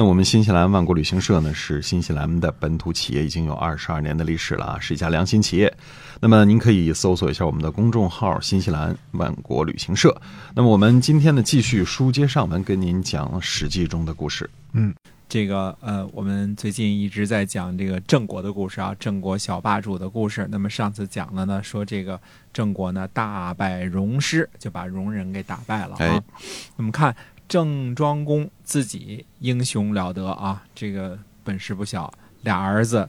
那我们新西兰万国旅行社呢，是新西兰的本土企业，已经有二十二年的历史了啊，是一家良心企业。那么您可以搜索一下我们的公众号“新西兰万国旅行社”。那么我们今天呢，继续书接上文，跟您讲《史记》中的故事。嗯，这个呃，我们最近一直在讲这个郑国的故事啊，郑国小霸主的故事。那么上次讲了呢，说这个郑国呢大败戎师，就把戎人给打败了啊。我们看。郑庄公自己英雄了得啊，这个本事不小，俩儿子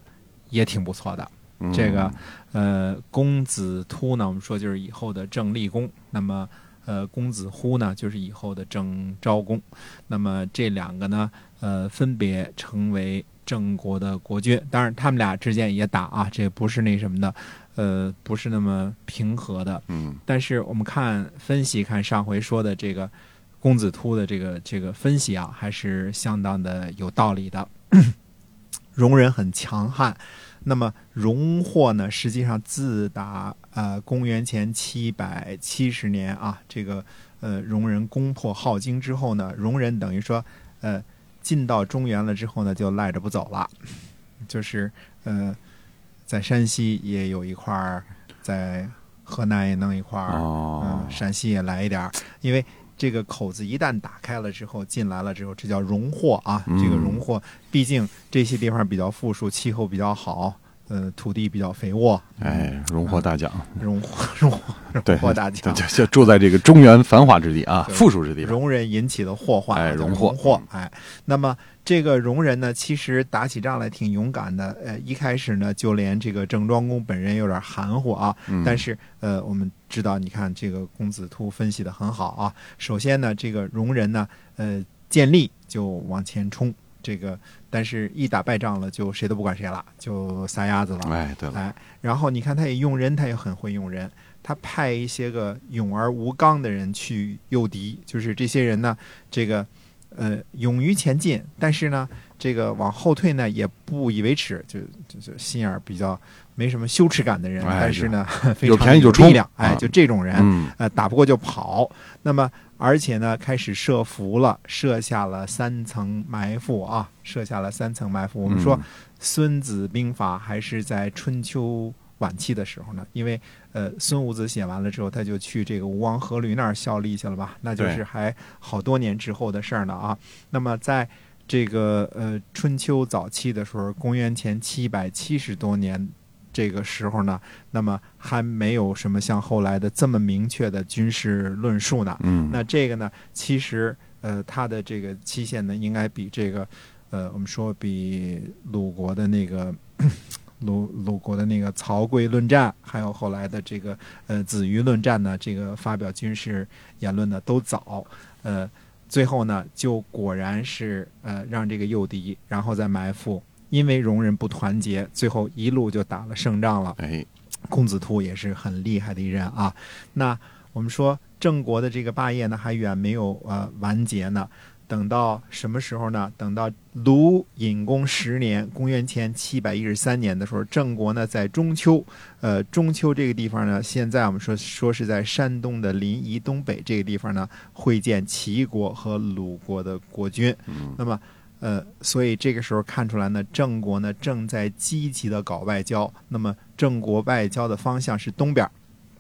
也挺不错的。这个呃，公子突呢，我们说就是以后的郑立公；那么呃，公子忽呢，就是以后的郑昭公。那么这两个呢，呃，分别成为郑国的国君。当然，他们俩之间也打啊，这不是那什么的，呃，不是那么平和的。嗯。但是我们看分析，看上回说的这个。公子突的这个这个分析啊，还是相当的有道理的。戎人很强悍，那么荣获呢，实际上自打呃公元前七百七十年啊，这个呃戎人攻破镐京之后呢，戎人等于说呃进到中原了之后呢，就赖着不走了，就是呃在山西也有一块儿，在河南也弄一块儿，嗯，陕西也来一点儿，因为。这个口子一旦打开了之后，进来了之后，这叫荣获啊！这个荣获，毕竟这些地方比较富庶，气候比较好，呃，土地比较肥沃。哎，荣获大奖，荣获 荣获荣获大奖，就就住在这个中原繁华之地啊，富庶之地。戎人引起的祸患，哎，荣获，哎，那么。这个戎人呢，其实打起仗来挺勇敢的。呃，一开始呢，就连这个郑庄公本人有点含糊啊。但是，呃，我们知道，你看这个公子突分析的很好啊。首先呢，这个戎人呢，呃，见利就往前冲。这个，但是一打败仗了，就谁都不管谁了，就撒丫子了。哎，对了。哎，然后你看，他也用人，他也很会用人。他派一些个勇而无刚的人去诱敌，就是这些人呢，这个。呃，勇于前进，但是呢，这个往后退呢也不以为耻，就就就心眼比较没什么羞耻感的人，但是呢，有便宜就冲，哎，就这种人，呃，打不过就跑。那么，而且呢，开始设伏了，设下了三层埋伏啊，设下了三层埋伏。我们说《孙子兵法》还是在春秋。晚期的时候呢，因为呃孙武子写完了之后，他就去这个吴王阖闾那儿效力去了吧？那就是还好多年之后的事儿呢啊。那么在这个呃春秋早期的时候，公元前七百七十多年这个时候呢，那么还没有什么像后来的这么明确的军事论述呢。嗯。那这个呢，其实呃它的这个期限呢，应该比这个呃我们说比鲁国的那个。鲁鲁国的那个曹刿论战，还有后来的这个呃子瑜论战呢，这个发表军事言论呢都早，呃，最后呢就果然是呃让这个诱敌，然后再埋伏，因为容人不团结，最后一路就打了胜仗了。哎，公子突也是很厉害的一人啊。那我们说郑国的这个霸业呢，还远没有呃完结呢。等到什么时候呢？等到鲁隐公十年，公元前七百一十三年的时候，郑国呢在中秋，呃，中秋这个地方呢，现在我们说说是在山东的临沂东北这个地方呢，会见齐国和鲁国的国君。那么，呃，所以这个时候看出来呢，郑国呢正在积极的搞外交。那么，郑国外交的方向是东边。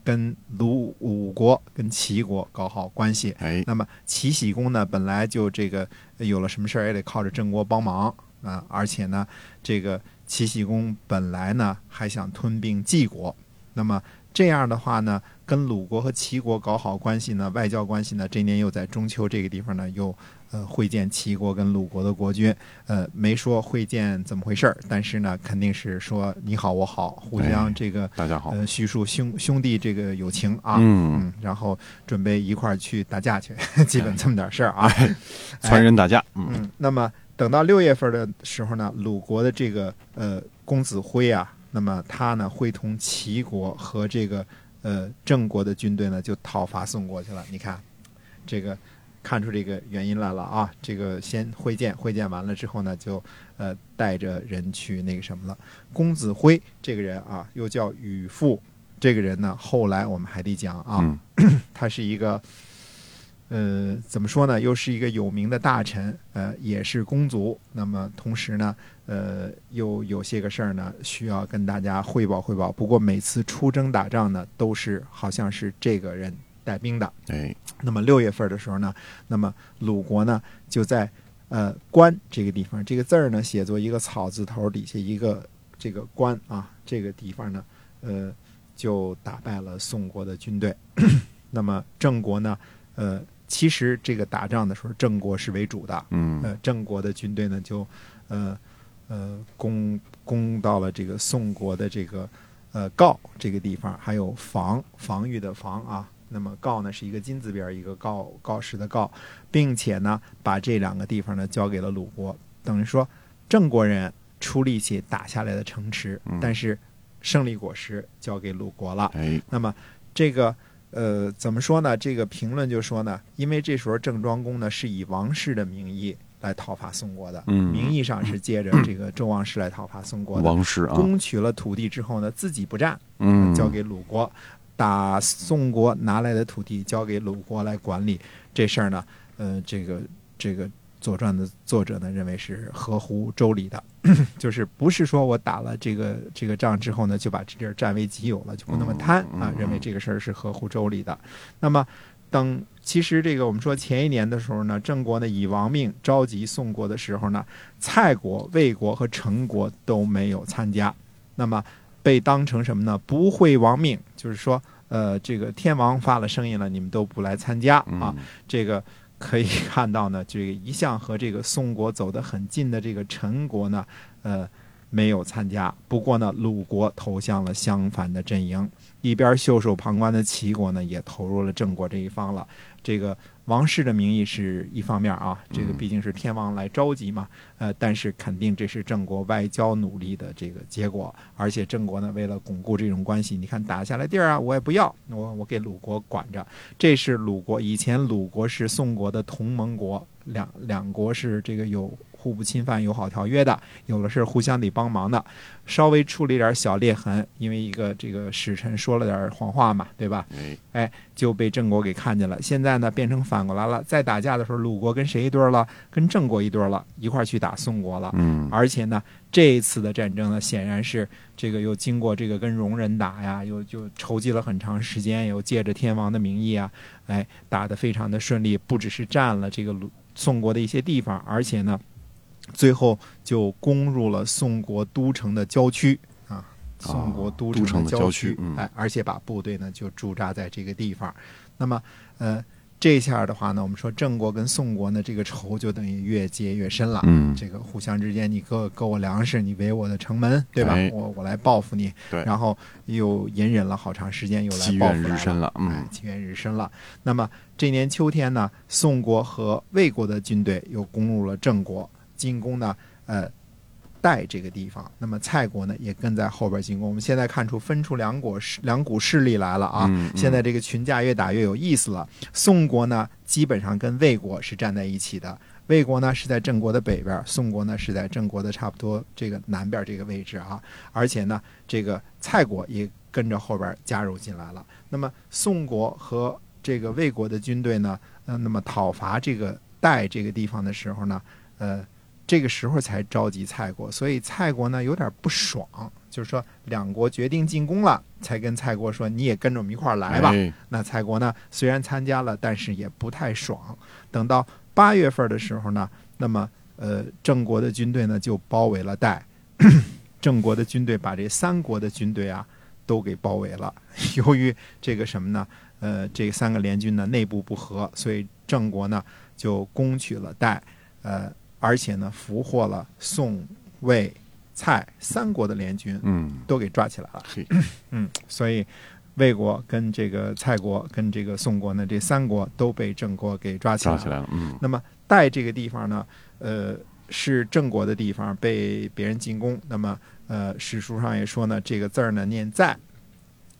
跟鲁武国、跟齐国搞好关系，哎，那么齐僖公呢，本来就这个有了什么事儿也得靠着郑国帮忙啊，而且呢，这个齐僖公本来呢还想吞并晋国，那么这样的话呢，跟鲁国和齐国搞好关系呢，外交关系呢，这年又在中秋这个地方呢又。呃，会见齐国跟鲁国的国君，呃，没说会见怎么回事儿，但是呢，肯定是说你好我好，互相这个大家好，呃，叙述兄兄弟这个友情啊，嗯，然后准备一块儿去打架去，基本这么点事儿啊，传人打架，嗯，那么等到六月份的时候呢，鲁国的这个呃公子辉啊，那么他呢会同齐国和这个呃，郑国的军队呢就讨伐宋国去了。你看，这个看出这个原因来了啊！这个先会见，会见完了之后呢，就呃带着人去那个什么了。公子辉这个人啊，又叫宇父，这个人呢，后来我们还得讲啊，嗯 他是一个。呃，怎么说呢？又是一个有名的大臣，呃，也是公族。那么同时呢，呃，又有些个事儿呢，需要跟大家汇报汇报。不过每次出征打仗呢，都是好像是这个人带兵的。哎，那么六月份的时候呢，那么鲁国呢就在呃关这个地方，这个字儿呢写作一个草字头底下一个这个关啊，这个地方呢，呃，就打败了宋国的军队。那么郑国呢，呃。其实这个打仗的时候，郑国是为主的。嗯呃，郑国的军队呢，就呃呃攻攻到了这个宋国的这个呃告这个地方，还有防防御的防啊。那么郜呢是一个金字边一个郜郜氏的郜，并且呢把这两个地方呢交给了鲁国，等于说郑国人出力气打下来的城池，嗯但是胜利果实交给鲁国了。哎，那么这个呃，怎么说呢？这个评论就说呢，因为这时候郑庄公呢是以王室的名义来讨伐宋国的，嗯名义上是借着这个周王室来讨伐宋国的。王室啊，攻取了土地之后呢，自己不占，嗯，交给鲁国，打宋国拿来的土地交给鲁国来管理。这事儿呢，呃，这个这个《左传》的作者呢认为是合乎周礼的，就是不是说我打了这个这个仗之后呢，就把这地儿占为己有了，就不那么贪啊认为这个事儿是合乎周礼的。那么。等其实这个我们说前一年的时候呢，郑国呢以亡命召集宋国的时候呢，蔡国、魏国和陈国都没有参加。那么被当成什么呢？不会亡命，就是说，呃，这个天王发了声音了，你们都不来参加啊。嗯这个可以看到呢，这个一向和这个宋国走得很近的这个陈国呢，呃，没有参加。不过呢，鲁国投向了相反的阵营，一边袖手旁观的齐国呢，也投入了郑国这一方了。这个王室的名义是一方面啊，这个嗯毕竟是天王来召集嘛，呃，但是肯定这是郑国外交努力的这个结果。而且郑国呢，为了巩固这种关系，你看打下来地儿啊，我也不要，我我给鲁国管着。这是鲁国以前鲁国是宋国的同盟国，两两国是这个有互不侵犯友好条约的，有的是互相得帮忙的。稍微出了一点小裂痕，因为一个这个使臣说了点谎话嘛，对吧？哎，哎，就被郑国给看见了。现在呢，变成反过来了。在打架的时候，鲁国跟谁一堆儿了？跟郑国一堆儿了，一块去打宋国了。嗯，而且呢，这一次的战争呢，显然是这个又经过这个跟戎人打呀，又就筹集了很长时间，又借着天王的名义啊，哎，打得非常的顺利。不只是占了这个鲁宋国的一些地方，而且呢，最后就攻入了宋国都城的郊区啊，宋国都都城的郊郊区嗯哎，而且把部队呢就驻扎在这个地方。那么，呃。这下的话呢，我们说郑国跟宋国呢，这个仇就等于越结越深了。嗯这个互相之间，你割割我粮食，你围我的城门，对吧？哎我我来报复你，对然后又隐忍了好长时间，又来报复日深了，哎嗯，积怨日深了。那么这年秋天呢，宋国和魏国的军队又攻入了郑国，进攻呢，呃，代这个地方。那么蔡国呢，也跟在后边进攻。我们现在看出分出两股势两股势力来了啊！嗯嗯现在这个群架越打越有意思了。宋国呢，基本上跟魏国是站在一起的。魏国呢是在郑国的北边，宋国呢是在郑国的差不多这个南边这个位置啊。而且呢，这个蔡国也跟着后边加入进来了。那么宋国和这个魏国的军队呢，呃，那么讨伐这个代这个地方的时候呢，呃，这个时候才召集蔡国，所以蔡国呢有点不爽，就是说两国决定进攻了，才跟蔡国说你也跟着我们一块儿来吧。哎那蔡国呢虽然参加了，但是也不太爽。等到八月份的时候呢，那么呃郑国的军队呢就包围了代，郑国的军队把这三国的军队啊都给包围了。由于这个什么呢？呃，这三个联军呢内部不和，所以郑国呢就攻取了代，呃，而且呢俘获了宋、魏、蔡三国的联军，嗯，都给抓起来了。嗯，所以魏国跟这个蔡国跟这个宋国呢，这三国都被郑国给抓起来了。抓起来了，嗯，那么代这个地方呢，呃，是郑国的地方，被别人进攻。那么呃，史书上也说呢，这个字儿呢念在，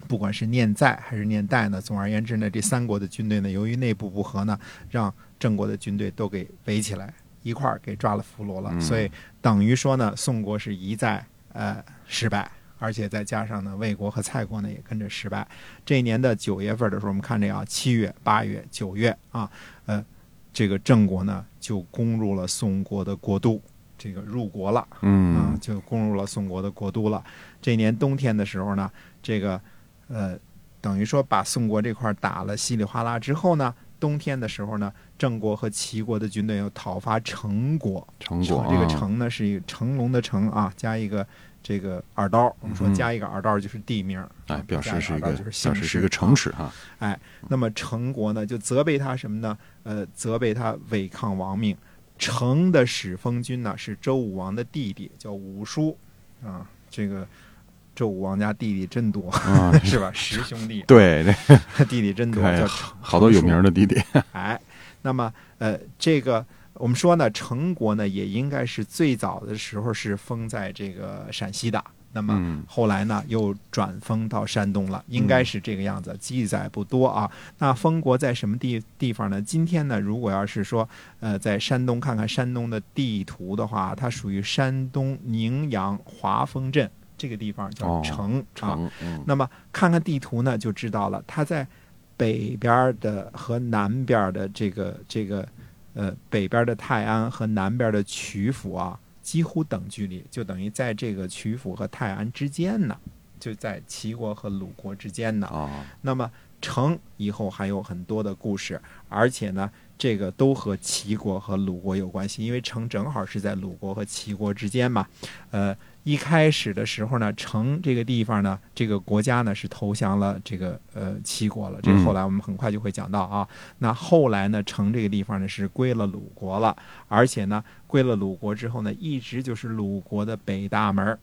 不管是念在还是念代呢，总而言之呢，这三国的军队呢，由于内部不和呢，让郑国的军队都给围起来，一块儿给抓了俘虏了。嗯所以等于说呢，宋国是一再呃失败，而且再加上呢，魏国和蔡国呢也跟着失败。这一年的九月份的时候，我们看这个啊，七月、八月、九月啊，呃，这个郑国呢就攻入了宋国的国都，这个入国了。啊嗯，就攻入了宋国的国都了。这年冬天的时候呢，这个呃，等于说把宋国这块儿打了稀里哗啦之后呢，冬天的时候呢，郑国和齐国的军队要讨伐成国。成果这个啊成呢是一个成龙的成啊，加一个这个耳刀。我们说嗯加一个耳刀就是地名，哎，啊表示是一个就是姓氏表示是一个城啊池哈，那么成国呢，就责备他什么呢？呃，责备他违抗王命。成的始封君呢是周武王的弟弟，叫武叔啊。这个周武王家弟弟真多，啊，是吧？十兄弟，对，这 弟弟真多，哎叫好多有名的弟弟，哎。那么呃，这个我们说呢，成国呢也应该是最早的时候是封在这个陕西的。那么嗯后来呢，又转封到山东了，应该是这个样子，记载不多啊。那封国在什么地地方呢？今天呢，如果要是说，呃，在山东看看山东的地图的话，它属于山东宁阳华丰镇这个地方叫哦城、啊。嗯那么看看地图呢，就知道了，它在北边的和南边的这个这个呃北边的泰安和南边的曲阜啊，几乎等距离，就等于在这个曲阜和泰安之间呢，就在齐国和鲁国之间呢。啊，那么城以后还有很多的故事，而且呢，这个都和齐国和鲁国有关系，因为城正好是在鲁国和齐国之间嘛。呃，一开始的时候呢，城这个地方呢，这个国家呢是投降了这个呃齐国了，这个后来我们很快就会讲到啊。那后来呢，城这个地方呢是归了鲁国了，而且呢，归了鲁国之后呢，一直就是鲁国的北大门。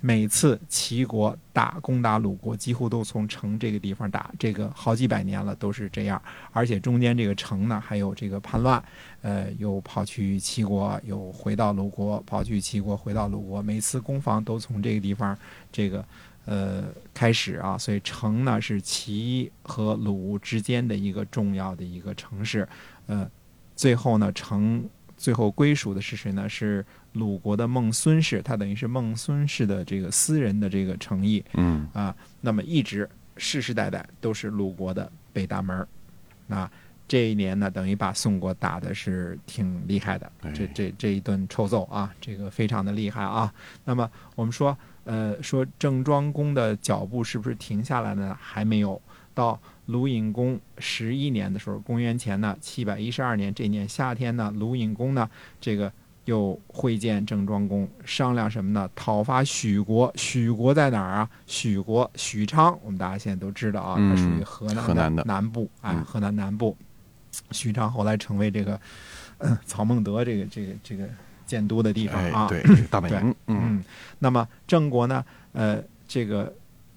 每次齐国打攻打鲁国，几乎都从城这个地方打，这个好几百年了都是这样。而且中间这个城呢，还有这个叛乱，呃，又跑去齐国，又回到鲁国，跑去齐国，回到鲁国，每次攻防都从这个地方这个呃开始啊。所以城呢是齐和鲁之间的一个重要的一个城市，呃，最后呢城最后归属的是谁呢？是鲁国的孟孙氏，他等于是孟孙氏的这个私人的这个诚意嗯啊。那么一直世世代代都是鲁国的北大门儿。那这一年呢，等于把宋国打的是挺厉害的，这哎这这一顿臭揍啊，这个非常的厉害啊。那么我们说，呃，说郑庄公的脚步是不是停下来了呢？还没有。到鲁隐公十一年的时候，公元前呢七百一十二年这年夏天呢，鲁隐公呢这个又会见郑庄公，商量什么呢？讨伐许国。许国在哪儿啊？许国许昌，我们大家现在都知道啊，它属于嗯河南的南部，哎，嗯河南南部。许昌后来成为这个、呃曹孟德这个这个这个建都的地方哎啊。，对，大本营，嗯嗯，那么郑国呢，呃，这个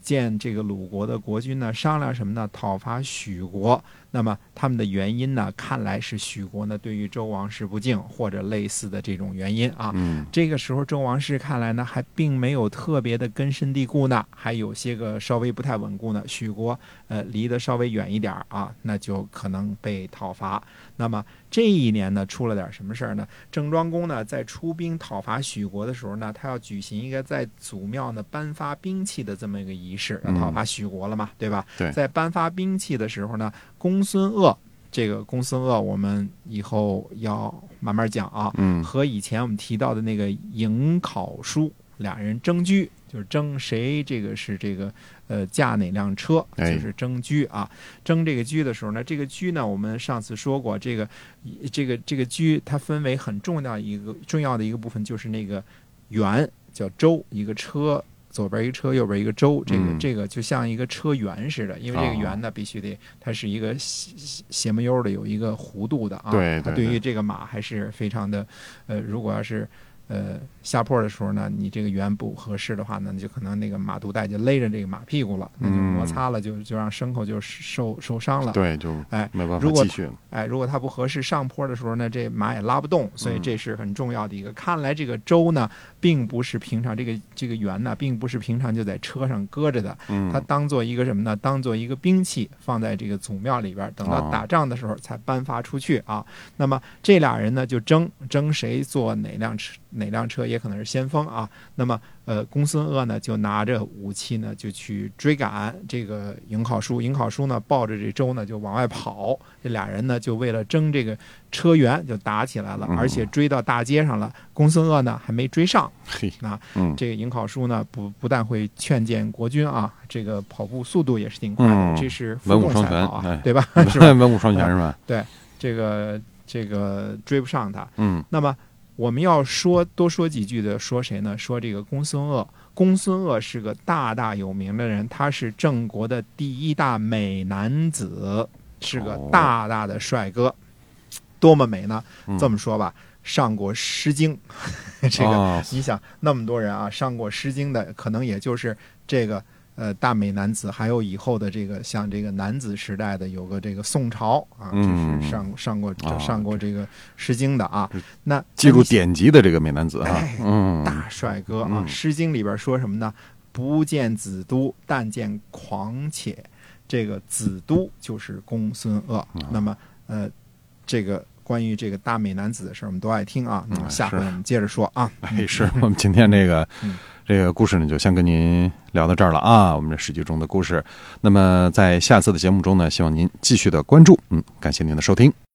见这个鲁国的国君呢，商量什么呢？讨伐许国。那么他们的原因呢，看来是许国呢对于周王室不敬，或者类似的这种原因啊。嗯这个时候，周王室看来呢，还并没有特别的根深蒂固呢，还有些个稍微不太稳固呢。许国呃离得稍微远一点啊，那就可能被讨伐。那么这一年呢，出了点什么事儿呢？郑庄公呢，在出兵讨伐许国的时候呢，他要举行一个在祖庙呢颁发兵器的这么一个仪式，要嗯讨伐许国了嘛，对吧？对在颁发兵器的时候呢，公孙鄂。这个公孙鄂，我们以后要慢慢讲啊。嗯和以前我们提到的那个颍考叔俩人争居，就是争谁这个是这个呃驾哪辆车，哎就是争驹啊。争这个驹的时候呢，这个驹呢，我们上次说过，这个这个这个驹它分为很重要一个重要的一个部分，就是那个圆叫周，一个车。左边一个车，右边一个周，这个、嗯这个就像一个车圆似的，因为这个哦辕呢必须得它是一个斜斜斜么悠的，有一个弧度的啊。对对对它对于这个马还是非常的，呃，如果要是呃下坡的时候呢，你这个圆不合适的话呢，就可能那个马肚带就勒着这个马屁股了，那就摩擦了，就就让牲口就受受伤了。对，就哎没办法如果继续了。哎，如果它不合适上坡的时候呢，这马也拉不动，所以这是很重要的一个。看来这个周呢，并不是平常这个这个圆呢，并不是平常就在车上搁着的，嗯，它当做一个什么呢？当做一个兵器放在这个祖庙里边儿，等到哦打仗的时候才颁发出去啊。那么这俩人呢就争争谁坐哪辆车，哪辆车也可能是先锋啊。那么呃，公孙鄂呢就拿着武器呢就去追赶这个颍考叔，颍考叔呢抱着这周呢就往外跑，这俩人呢就为了争这个车辕就打起来了，嗯而且追到大街上了，公孙鄂呢还没追上。嘿，啊，嗯，这个颍考叔呢，不不但会劝谏国君啊，这个跑步速度也是挺快这是文武双全啊，对吧？是吧？文武双全是吧？对这个这个追不上他。嗯那么我们要说多说几句的，说谁呢？说这个公孙鄂。公孙鄂是个大大有名的人，他是郑国的第一大美男子，是个哦大大的帅哥。多么美呢？嗯这么说吧，上过《诗经》，这个哦你想那么多人啊，上过《诗经》的，可能也就是这个呃大美男子，还有以后的这个像这个男子时代的有个这个宋朝啊，这嗯是上上过啊上过这个《诗经》的啊是。那记住典籍的这个美男子啊哎，嗯，大帅哥啊，嗯《诗经》里边说什么呢？不见子都，但见狂且。这个子都就是公孙鄂。嗯那么呃，这个关于这个大美男子的事儿，我们都爱听啊。那么嗯下回我们接着说啊。哎，是 我们今天这个嗯这个故事呢，就先跟您聊到这儿了啊。我们这史记中的故事，那么在下次的节目中呢，希望您继续的关注。嗯，感谢您的收听。